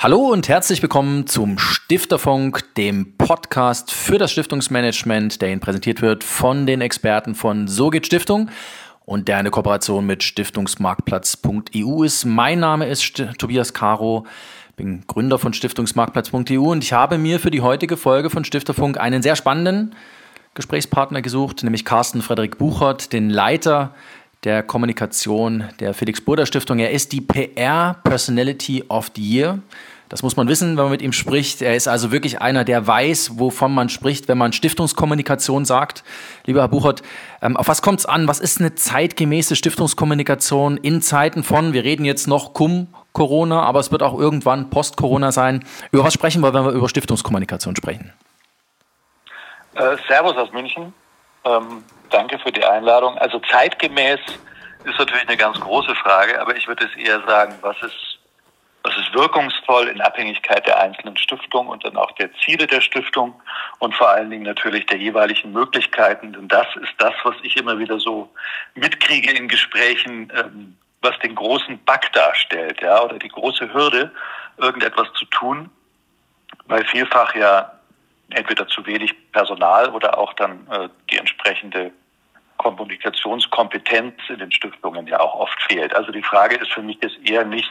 Hallo und herzlich willkommen zum Stifterfunk, dem Podcast für das Stiftungsmanagement, der Ihnen präsentiert wird von den Experten von So geht Stiftung und der eine Kooperation mit Stiftungsmarktplatz.eu ist. Mein Name ist St Tobias Caro, bin Gründer von Stiftungsmarktplatz.eu und ich habe mir für die heutige Folge von Stifterfunk einen sehr spannenden Gesprächspartner gesucht, nämlich Carsten Frederik Buchert, den Leiter der Kommunikation der Felix Burda Stiftung. Er ist die PR Personality of the Year. Das muss man wissen, wenn man mit ihm spricht. Er ist also wirklich einer, der weiß, wovon man spricht, wenn man Stiftungskommunikation sagt. Lieber Herr Buchert, ähm, auf was kommt es an? Was ist eine zeitgemäße Stiftungskommunikation in Zeiten von, wir reden jetzt noch cum Corona, aber es wird auch irgendwann Post-Corona sein. Über was sprechen wir, wenn wir über Stiftungskommunikation sprechen? Äh, Servus aus München. Ähm, danke für die Einladung. Also zeitgemäß ist natürlich eine ganz große Frage, aber ich würde es eher sagen, was ist, was ist wirkungsvoll in Abhängigkeit der einzelnen Stiftung und dann auch der Ziele der Stiftung und vor allen Dingen natürlich der jeweiligen Möglichkeiten. Denn das ist das, was ich immer wieder so mitkriege in Gesprächen, ähm, was den großen Bug darstellt, ja, oder die große Hürde, irgendetwas zu tun, weil vielfach ja entweder zu wenig Personal oder auch dann äh, die entsprechende Kommunikationskompetenz in den Stiftungen ja auch oft fehlt. Also die Frage ist für mich jetzt eher nicht,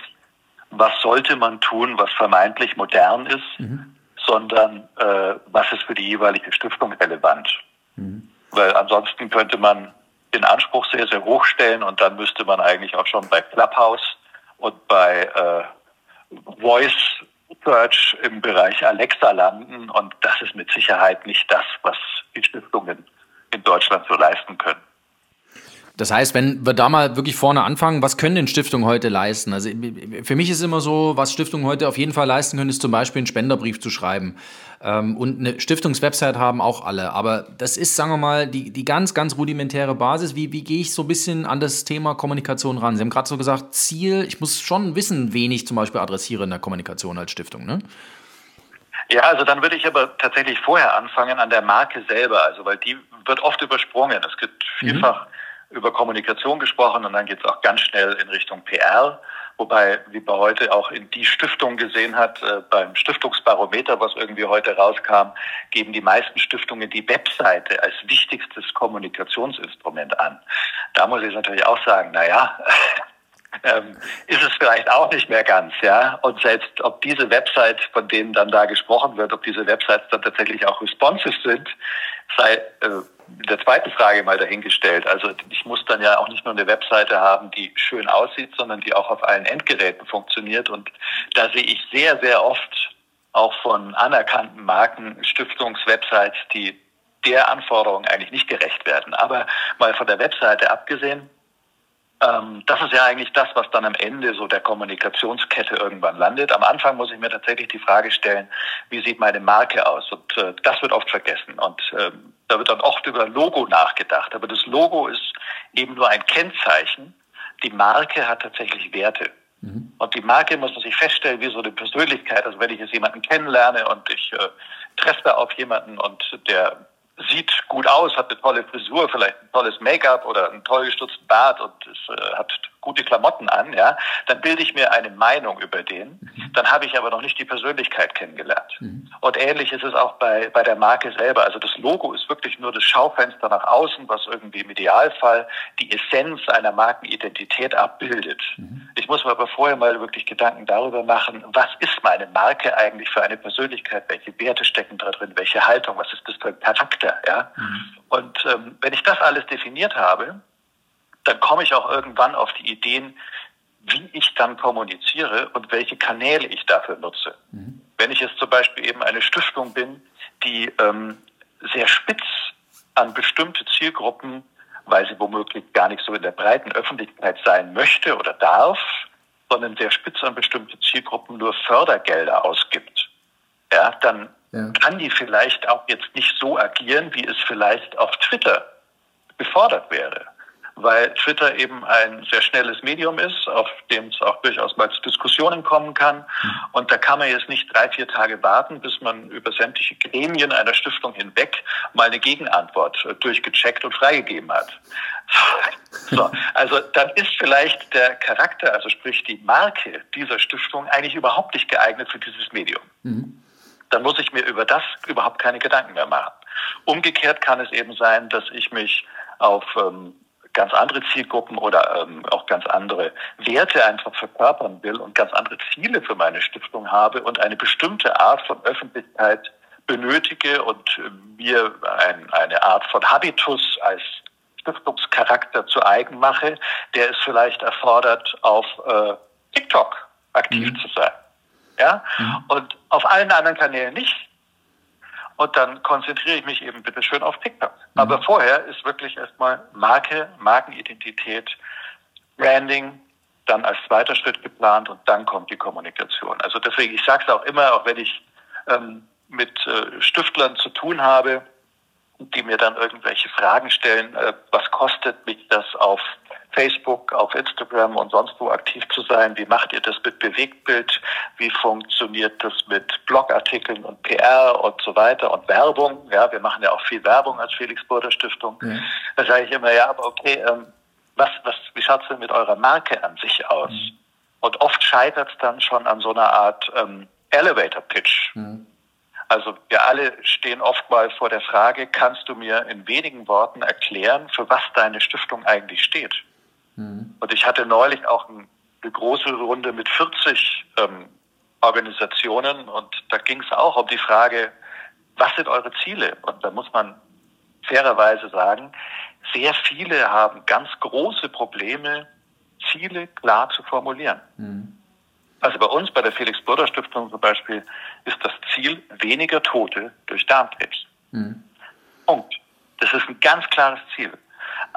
was sollte man tun, was vermeintlich modern ist, mhm. sondern äh, was ist für die jeweilige Stiftung relevant. Mhm. Weil ansonsten könnte man den Anspruch sehr, sehr hoch stellen und dann müsste man eigentlich auch schon bei Clubhouse und bei äh, Voice Search im Bereich Alexa landen und das ist mit Sicherheit nicht das, was die Stiftungen in Deutschland so leisten können. Das heißt, wenn wir da mal wirklich vorne anfangen, was können denn Stiftungen heute leisten? Also für mich ist immer so, was Stiftungen heute auf jeden Fall leisten können, ist zum Beispiel einen Spenderbrief zu schreiben. Ähm, und eine Stiftungswebsite haben auch alle. Aber das ist, sagen wir mal, die, die ganz, ganz rudimentäre Basis. Wie, wie gehe ich so ein bisschen an das Thema Kommunikation ran? Sie haben gerade so gesagt, Ziel, ich muss schon wissen, wen ich zum Beispiel adressiere in der Kommunikation als Stiftung, ne? Ja, also dann würde ich aber tatsächlich vorher anfangen an der Marke selber, also weil die wird oft übersprungen. Es gibt mhm. vielfach mhm über Kommunikation gesprochen und dann geht es auch ganz schnell in Richtung PR. Wobei, wie bei heute auch in die Stiftung gesehen hat, äh, beim Stiftungsbarometer, was irgendwie heute rauskam, geben die meisten Stiftungen die Webseite als wichtigstes Kommunikationsinstrument an. Da muss ich natürlich auch sagen, na ja, ähm, ist es vielleicht auch nicht mehr ganz, ja. Und selbst ob diese Website, von denen dann da gesprochen wird, ob diese Websites dann tatsächlich auch responsive sind, sei äh, der zweiten Frage mal dahingestellt. Also ich muss dann ja auch nicht nur eine Webseite haben, die schön aussieht, sondern die auch auf allen Endgeräten funktioniert. Und da sehe ich sehr, sehr oft auch von anerkannten Marken Stiftungswebsites, die der Anforderung eigentlich nicht gerecht werden. Aber mal von der Webseite abgesehen, ähm, das ist ja eigentlich das, was dann am Ende so der Kommunikationskette irgendwann landet. Am Anfang muss ich mir tatsächlich die Frage stellen, wie sieht meine Marke aus? Und äh, das wird oft vergessen. Und ähm, da wird dann oft über Logo nachgedacht. Aber das Logo ist eben nur ein Kennzeichen. Die Marke hat tatsächlich Werte. Mhm. Und die Marke muss man sich feststellen wie so eine Persönlichkeit. Also wenn ich jetzt jemanden kennenlerne und ich äh, treffe auf jemanden und der sieht gut aus, hat eine tolle Frisur, vielleicht ein tolles Make-up oder einen toll gestutzten Bart und es, äh, hat gute Klamotten an, ja, dann bilde ich mir eine Meinung über den. Mhm. Dann habe ich aber noch nicht die Persönlichkeit kennengelernt. Mhm. Und ähnlich ist es auch bei, bei der Marke selber. Also das Logo ist wirklich nur das Schaufenster nach außen, was irgendwie im Idealfall die Essenz einer Markenidentität abbildet. Mhm. Ich muss mir aber vorher mal wirklich Gedanken darüber machen, was ist meine Marke eigentlich für eine Persönlichkeit? Welche Werte stecken da drin? Welche Haltung? Was ist das für ein Charakter? Ja? Mhm. Und ähm, wenn ich das alles definiert habe, dann komme ich auch irgendwann auf die Ideen, wie ich dann kommuniziere und welche Kanäle ich dafür nutze. Mhm. Wenn ich jetzt zum Beispiel eben eine Stiftung bin, die ähm, sehr spitz an bestimmte Zielgruppen, weil sie womöglich gar nicht so in der breiten Öffentlichkeit sein möchte oder darf, sondern sehr spitz an bestimmte Zielgruppen nur Fördergelder ausgibt, ja, dann ja. kann die vielleicht auch jetzt nicht so agieren, wie es vielleicht auf Twitter gefordert wäre. Weil Twitter eben ein sehr schnelles Medium ist, auf dem es auch durchaus mal zu Diskussionen kommen kann. Und da kann man jetzt nicht drei, vier Tage warten, bis man über sämtliche Gremien einer Stiftung hinweg mal eine Gegenantwort durchgecheckt und freigegeben hat. So, also dann ist vielleicht der Charakter, also sprich die Marke dieser Stiftung eigentlich überhaupt nicht geeignet für dieses Medium. Mhm. Dann muss ich mir über das überhaupt keine Gedanken mehr machen. Umgekehrt kann es eben sein, dass ich mich auf ähm, ganz andere Zielgruppen oder ähm, auch ganz andere Werte einfach verkörpern will und ganz andere Ziele für meine Stiftung habe und eine bestimmte Art von Öffentlichkeit benötige und äh, mir ein, eine Art von Habitus als Stiftungscharakter zu eigen mache, der es vielleicht erfordert, auf äh, TikTok aktiv mhm. zu sein. Ja? Mhm. Und auf allen anderen Kanälen nicht. Und dann konzentriere ich mich eben bitte schön auf TikTok. Mhm. Aber vorher ist wirklich erstmal Marke, Markenidentität, Branding, dann als zweiter Schritt geplant und dann kommt die Kommunikation. Also deswegen, ich sage es auch immer, auch wenn ich ähm, mit äh, Stiftlern zu tun habe, die mir dann irgendwelche Fragen stellen, äh, was kostet mich das auf Facebook, auf Instagram und sonst wo aktiv zu sein? Wie macht ihr das mit Bewegtbild? Wie funktioniert das mit Blogartikeln und PR und so weiter und Werbung? Ja, wir machen ja auch viel Werbung als Felix Burder Stiftung. Mhm. Da sage ich immer, ja, aber okay, ähm, was, was, wie schaut es denn mit eurer Marke an sich aus? Mhm. Und oft scheitert es dann schon an so einer Art ähm, Elevator Pitch. Mhm. Also wir alle stehen oft mal vor der Frage, kannst du mir in wenigen Worten erklären, für was deine Stiftung eigentlich steht? Mhm. Und ich hatte neulich auch eine große Runde mit 40 ähm, Organisationen und da ging es auch um die Frage, was sind eure Ziele? Und da muss man fairerweise sagen, sehr viele haben ganz große Probleme, Ziele klar zu formulieren. Mhm. Also bei uns, bei der Felix-Burder-Stiftung zum Beispiel, ist das Ziel weniger Tote durch Darmkrebs. Mhm. Punkt. Das ist ein ganz klares Ziel.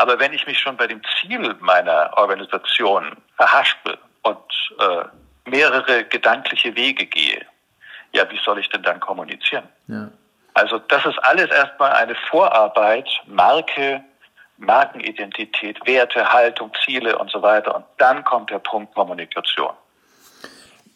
Aber wenn ich mich schon bei dem Ziel meiner Organisation verhaspel und äh, mehrere gedankliche Wege gehe, ja, wie soll ich denn dann kommunizieren? Ja. Also das ist alles erstmal eine Vorarbeit, Marke, Markenidentität, Werte, Haltung, Ziele und so weiter. Und dann kommt der Punkt Kommunikation.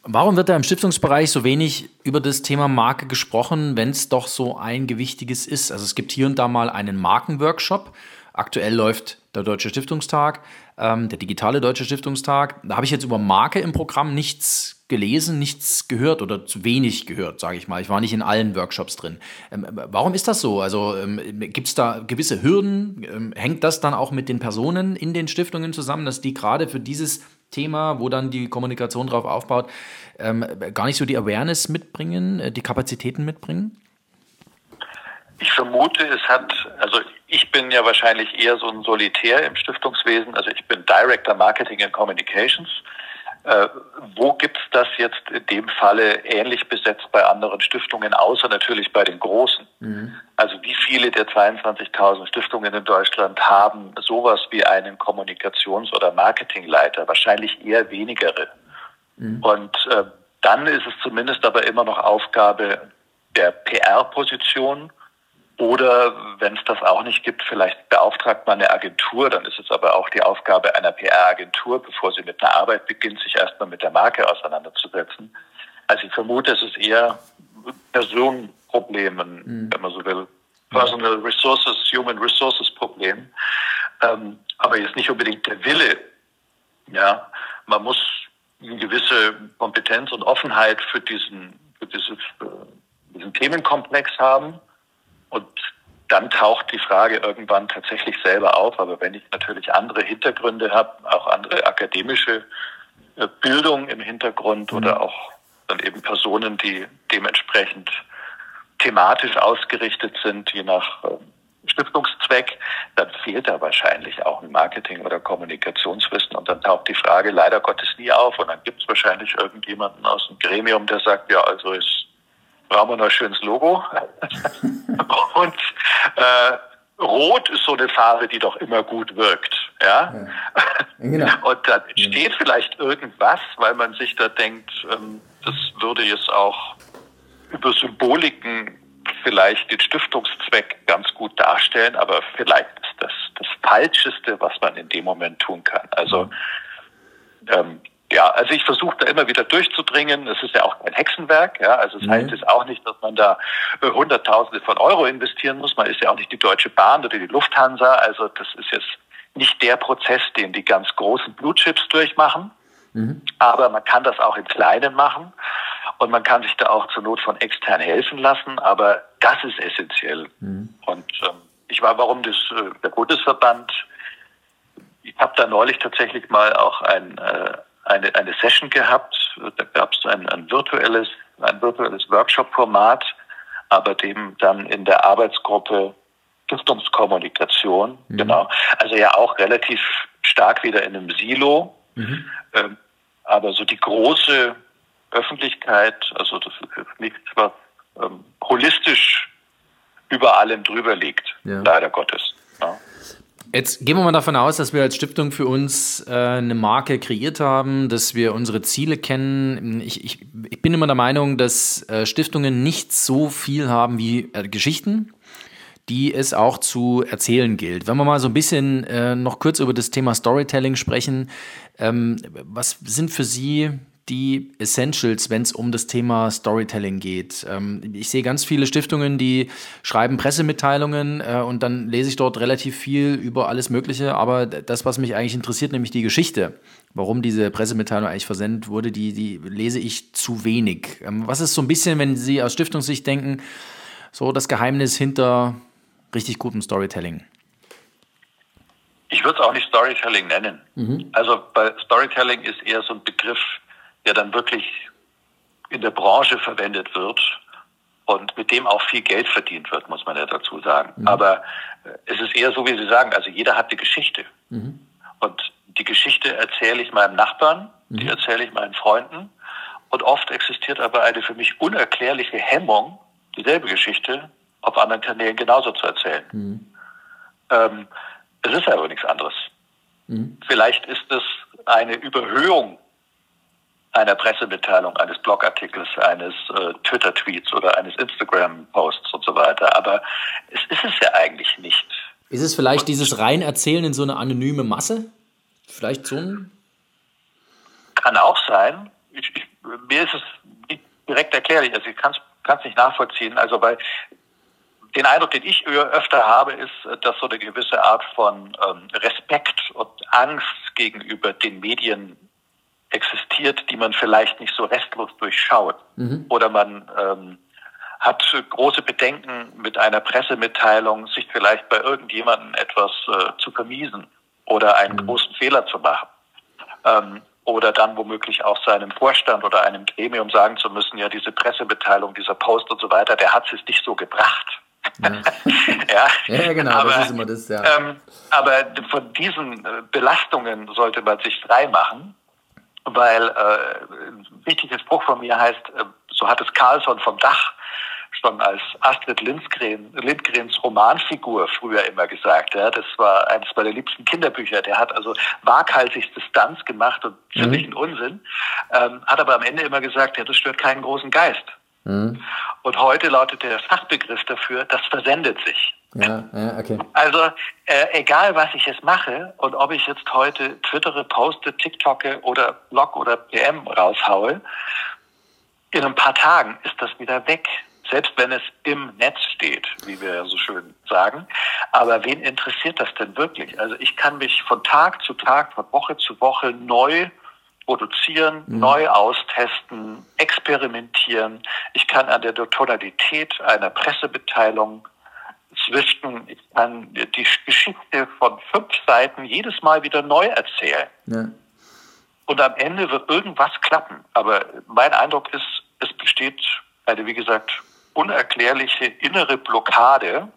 Warum wird da im Stiftungsbereich so wenig über das Thema Marke gesprochen, wenn es doch so ein gewichtiges ist? Also es gibt hier und da mal einen Markenworkshop. Aktuell läuft der Deutsche Stiftungstag, ähm, der digitale Deutsche Stiftungstag. Da habe ich jetzt über Marke im Programm nichts gelesen, nichts gehört oder zu wenig gehört, sage ich mal. Ich war nicht in allen Workshops drin. Ähm, warum ist das so? Also ähm, gibt es da gewisse Hürden? Ähm, hängt das dann auch mit den Personen in den Stiftungen zusammen, dass die gerade für dieses Thema, wo dann die Kommunikation drauf aufbaut, ähm, gar nicht so die Awareness mitbringen, äh, die Kapazitäten mitbringen? Ich vermute, es hat, also ich bin ja wahrscheinlich eher so ein Solitär im Stiftungswesen, also ich bin Director Marketing and Communications. Äh, wo gibt's das jetzt in dem Falle ähnlich besetzt bei anderen Stiftungen, außer natürlich bei den großen? Mhm. Also wie viele der 22.000 Stiftungen in Deutschland haben sowas wie einen Kommunikations- oder Marketingleiter? Wahrscheinlich eher wenigere. Mhm. Und äh, dann ist es zumindest aber immer noch Aufgabe der PR-Position oder wenn es das auch nicht gibt, vielleicht beauftragt man eine Agentur, dann ist es aber auch die Aufgabe einer PR-Agentur, bevor sie mit einer Arbeit beginnt, sich erstmal mit der Marke auseinanderzusetzen. Also ich vermute, es ist eher Personenproblemen, mhm. wenn man so will. Personal Resources, Human Resources Problem. Ähm, aber jetzt nicht unbedingt der Wille. Ja, man muss eine gewisse Kompetenz und Offenheit für diesen, für dieses, für diesen Themenkomplex haben. Und dann taucht die Frage irgendwann tatsächlich selber auf. Aber wenn ich natürlich andere Hintergründe habe, auch andere akademische äh, Bildung im Hintergrund mhm. oder auch dann eben Personen, die dementsprechend thematisch ausgerichtet sind, je nach ähm, Stiftungszweck, dann fehlt da wahrscheinlich auch ein Marketing- oder Kommunikationswissen. Und dann taucht die Frage leider Gottes nie auf. Und dann gibt es wahrscheinlich irgendjemanden aus dem Gremium, der sagt, ja, also ist brauchen wir noch ein schönes Logo. und äh, Rot ist so eine Farbe, die doch immer gut wirkt. Ja? ja. Genau. Und dann entsteht ja. vielleicht irgendwas, weil man sich da denkt, ähm, das würde jetzt auch über Symboliken vielleicht den Stiftungszweck ganz gut darstellen, aber vielleicht ist das das Falscheste, was man in dem Moment tun kann. Also ähm, ja, also ich versuche da immer wieder durchzudringen. Es ist ja auch kein Hexenwerk. Ja, also es mhm. heißt jetzt auch nicht, dass man da äh, Hunderttausende von Euro investieren muss. Man ist ja auch nicht die Deutsche Bahn oder die Lufthansa. Also das ist jetzt nicht der Prozess, den die ganz großen Blue Chips durchmachen. Mhm. Aber man kann das auch im Kleinen machen und man kann sich da auch zur Not von extern helfen lassen. Aber das ist essentiell. Mhm. Und ähm, ich war, warum das, äh, der Bundesverband, ich habe da neulich tatsächlich mal auch ein, äh, eine, eine Session gehabt. Da gab es ein, ein virtuelles, ein virtuelles Workshop-Format, aber dem dann in der Arbeitsgruppe Stiftungskommunikation, mhm. genau. Also ja auch relativ stark wieder in einem Silo. Mhm. Ähm, aber so die große Öffentlichkeit, also das ist nichts, was ähm, holistisch über allem drüber liegt, ja. leider Gottes. Ja. Jetzt gehen wir mal davon aus, dass wir als Stiftung für uns äh, eine Marke kreiert haben, dass wir unsere Ziele kennen. Ich, ich, ich bin immer der Meinung, dass äh, Stiftungen nicht so viel haben wie äh, Geschichten, die es auch zu erzählen gilt. Wenn wir mal so ein bisschen äh, noch kurz über das Thema Storytelling sprechen, ähm, was sind für Sie die Essentials, wenn es um das Thema Storytelling geht. Ähm, ich sehe ganz viele Stiftungen, die schreiben Pressemitteilungen äh, und dann lese ich dort relativ viel über alles Mögliche. Aber das, was mich eigentlich interessiert, nämlich die Geschichte, warum diese Pressemitteilung eigentlich versendet wurde, die, die lese ich zu wenig. Ähm, was ist so ein bisschen, wenn Sie aus Stiftungssicht denken, so das Geheimnis hinter richtig gutem Storytelling? Ich würde es auch nicht Storytelling nennen. Mhm. Also bei Storytelling ist eher so ein Begriff, der dann wirklich in der Branche verwendet wird und mit dem auch viel Geld verdient wird, muss man ja dazu sagen. Mhm. Aber äh, es ist eher so, wie Sie sagen, also jeder hat eine Geschichte. Mhm. Und die Geschichte erzähle ich meinem Nachbarn, mhm. die erzähle ich meinen Freunden. Und oft existiert aber eine für mich unerklärliche Hemmung, dieselbe Geschichte auf anderen Kanälen genauso zu erzählen. Mhm. Ähm, es ist aber nichts anderes. Mhm. Vielleicht ist es eine Überhöhung einer Pressemitteilung, eines Blogartikels, eines äh, Twitter-Tweets oder eines Instagram-Posts und so weiter. Aber es ist es ja eigentlich nicht. Ist es vielleicht und dieses Reinerzählen in so eine anonyme Masse? Vielleicht so ein. Kann auch sein. Ich, ich, mir ist es nicht direkt erklärlich. Also ich kann es nicht nachvollziehen. Also bei den Eindruck, den ich öfter habe, ist, dass so eine gewisse Art von ähm, Respekt und Angst gegenüber den Medien existiert, die man vielleicht nicht so restlos durchschaut. Mhm. Oder man ähm, hat große Bedenken mit einer Pressemitteilung, sich vielleicht bei irgendjemandem etwas äh, zu vermiesen oder einen mhm. großen Fehler zu machen. Ähm, oder dann womöglich auch seinem Vorstand oder einem Gremium sagen zu müssen, ja, diese Pressemitteilung, dieser Post und so weiter, der hat es nicht so gebracht. Ja, ja. ja genau, aber, das ist immer das, ja. Ähm, aber von diesen äh, Belastungen sollte man sich frei machen weil äh, ein wichtiger Spruch von mir heißt, äh, so hat es Carlson vom Dach schon als Astrid Lindgren, Lindgrens Romanfigur früher immer gesagt. Ja, das war eines meiner liebsten Kinderbücher. Der hat also waghalsig Distanz gemacht und ziemlichen mhm. Unsinn, ähm, hat aber am Ende immer gesagt, ja, das stört keinen großen Geist. Mhm. Und heute lautet der Fachbegriff dafür, das versendet sich. Ja, ja, okay. Also äh, egal, was ich jetzt mache und ob ich jetzt heute twittere, poste, TikToke oder Blog oder PM raushaue, in ein paar Tagen ist das wieder weg. Selbst wenn es im Netz steht, wie wir ja so schön sagen. Aber wen interessiert das denn wirklich? Also ich kann mich von Tag zu Tag, von Woche zu Woche neu produzieren, mhm. neu austesten, experimentieren. Ich kann an der Tonalität einer Pressemitteilung zwischen, ich kann die Geschichte von fünf Seiten jedes Mal wieder neu erzählen. Ja. Und am Ende wird irgendwas klappen. Aber mein Eindruck ist, es besteht eine, wie gesagt, unerklärliche innere Blockade,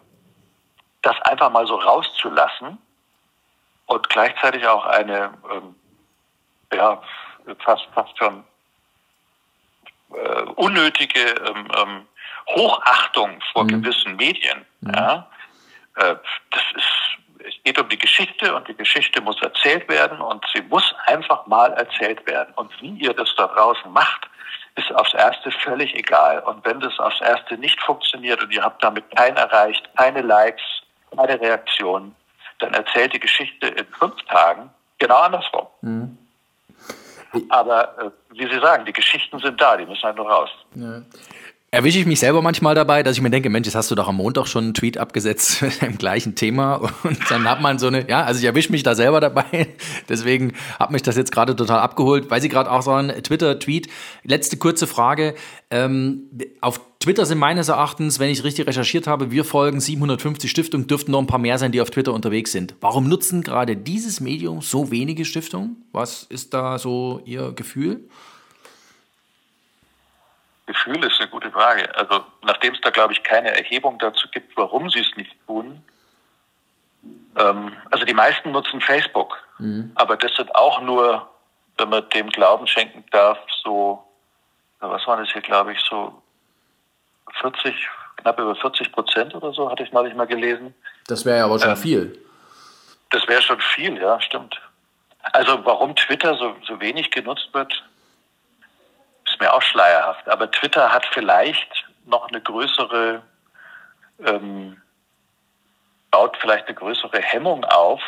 das einfach mal so rauszulassen und gleichzeitig auch eine, ähm, ja, fast, fast schon äh, unnötige ähm, ähm, Hochachtung vor mhm. gewissen Medien. Mhm. Ja, äh, das ist, es geht um die Geschichte und die Geschichte muss erzählt werden und sie muss einfach mal erzählt werden. Und wie ihr das da draußen macht, ist aufs Erste völlig egal. Und wenn das aufs Erste nicht funktioniert und ihr habt damit keinen erreicht, keine Likes, keine Reaktionen, dann erzählt die Geschichte in fünf Tagen genau andersrum. Mhm. Aber äh, wie Sie sagen, die Geschichten sind da, die müssen halt nur raus. Ja erwische ich mich selber manchmal dabei, dass ich mir denke, Mensch, jetzt hast du doch am Montag schon einen Tweet abgesetzt mit dem gleichen Thema und dann hat man so eine, ja, also ich erwische mich da selber dabei, deswegen hat mich das jetzt gerade total abgeholt, weil Sie gerade auch sagen, Twitter-Tweet. Letzte kurze Frage, ähm, auf Twitter sind meines Erachtens, wenn ich richtig recherchiert habe, wir folgen 750 Stiftungen, dürften noch ein paar mehr sein, die auf Twitter unterwegs sind. Warum nutzen gerade dieses Medium so wenige Stiftungen? Was ist da so Ihr Gefühl? Gefühl ist eine gute Frage. Also nachdem es da, glaube ich, keine Erhebung dazu gibt, warum sie es nicht tun. Ähm, also die meisten nutzen Facebook, mhm. aber das sind auch nur, wenn man dem Glauben schenken darf, so, was war das hier, glaube ich, so 40, knapp über 40 Prozent oder so, hatte ich mal, ich mal gelesen. Das wäre ja aber schon ähm, viel. Das wäre schon viel, ja, stimmt. Also warum Twitter so, so wenig genutzt wird, ist mir auch schleierhaft. Aber Twitter hat vielleicht noch eine größere, ähm, baut vielleicht eine größere Hemmung auf,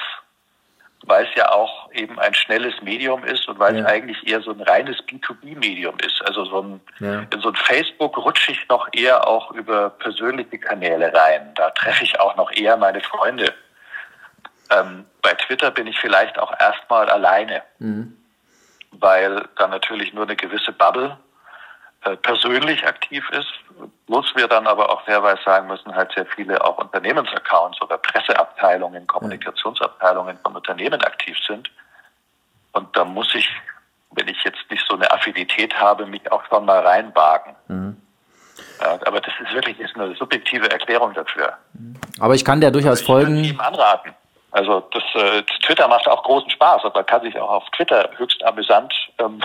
weil es ja auch eben ein schnelles Medium ist und weil ja. es eigentlich eher so ein reines B2B-Medium ist. Also so ein, ja. in so ein Facebook rutsche ich noch eher auch über persönliche Kanäle rein. Da treffe ich auch noch eher meine Freunde. Ähm, bei Twitter bin ich vielleicht auch erstmal alleine. Mhm weil da natürlich nur eine gewisse Bubble äh, persönlich aktiv ist, plus wir dann aber auch fairweise sagen müssen, halt sehr viele auch Unternehmensaccounts oder Presseabteilungen, Kommunikationsabteilungen von Unternehmen aktiv sind. Und da muss ich, wenn ich jetzt nicht so eine Affinität habe, mich auch schon mal reinwagen. Mhm. Ja, aber das ist wirklich ist eine subjektive Erklärung dafür. Aber ich kann der durchaus folgen. Ich ihm anraten. Also das, äh, Twitter macht auch großen Spaß und man kann sich auch auf Twitter höchst amüsant ähm,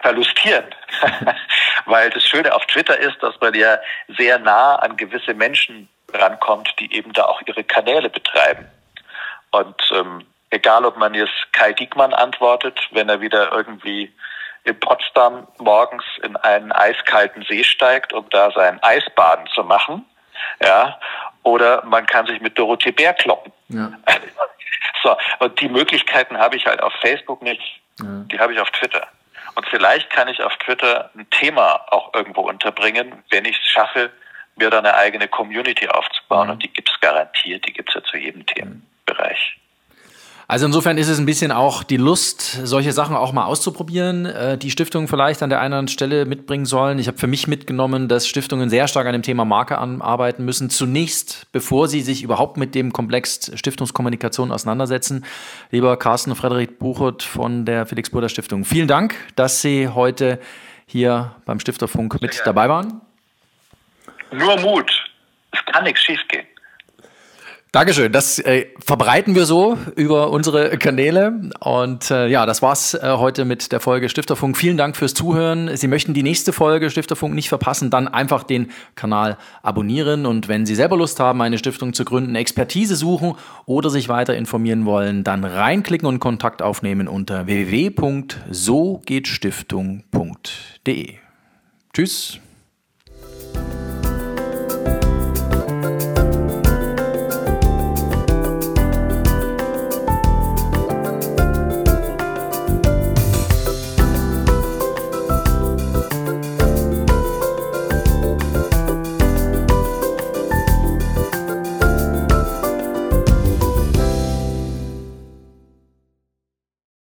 verlustieren. Weil das Schöne auf Twitter ist, dass man ja sehr nah an gewisse Menschen rankommt, die eben da auch ihre Kanäle betreiben. Und ähm, egal, ob man jetzt Kai Diekmann antwortet, wenn er wieder irgendwie in Potsdam morgens in einen eiskalten See steigt, um da sein Eisbaden zu machen, ja, oder man kann sich mit Dorothee Bär kloppen. Ja. So, und die Möglichkeiten habe ich halt auf Facebook nicht. Ja. Die habe ich auf Twitter. Und vielleicht kann ich auf Twitter ein Thema auch irgendwo unterbringen, wenn ich es schaffe, mir da eine eigene Community aufzubauen. Mhm. Und die gibt es garantiert, die gibt es ja zu jedem Themenbereich. Also insofern ist es ein bisschen auch die Lust, solche Sachen auch mal auszuprobieren, äh, die Stiftungen vielleicht an der einen oder anderen Stelle mitbringen sollen. Ich habe für mich mitgenommen, dass Stiftungen sehr stark an dem Thema Marke arbeiten müssen. Zunächst, bevor sie sich überhaupt mit dem Komplex Stiftungskommunikation auseinandersetzen. Lieber Carsten und Frederik Buchert von der Felix Burda Stiftung, vielen Dank, dass Sie heute hier beim Stifterfunk mit dabei waren. Nur Mut. Es kann nichts schiefgehen. Dankeschön. Das äh, verbreiten wir so über unsere Kanäle. Und äh, ja, das war's äh, heute mit der Folge Stifterfunk. Vielen Dank fürs Zuhören. Sie möchten die nächste Folge Stifterfunk nicht verpassen, dann einfach den Kanal abonnieren. Und wenn Sie selber Lust haben, eine Stiftung zu gründen, Expertise suchen oder sich weiter informieren wollen, dann reinklicken und Kontakt aufnehmen unter www.sogehtstiftung.de. Tschüss.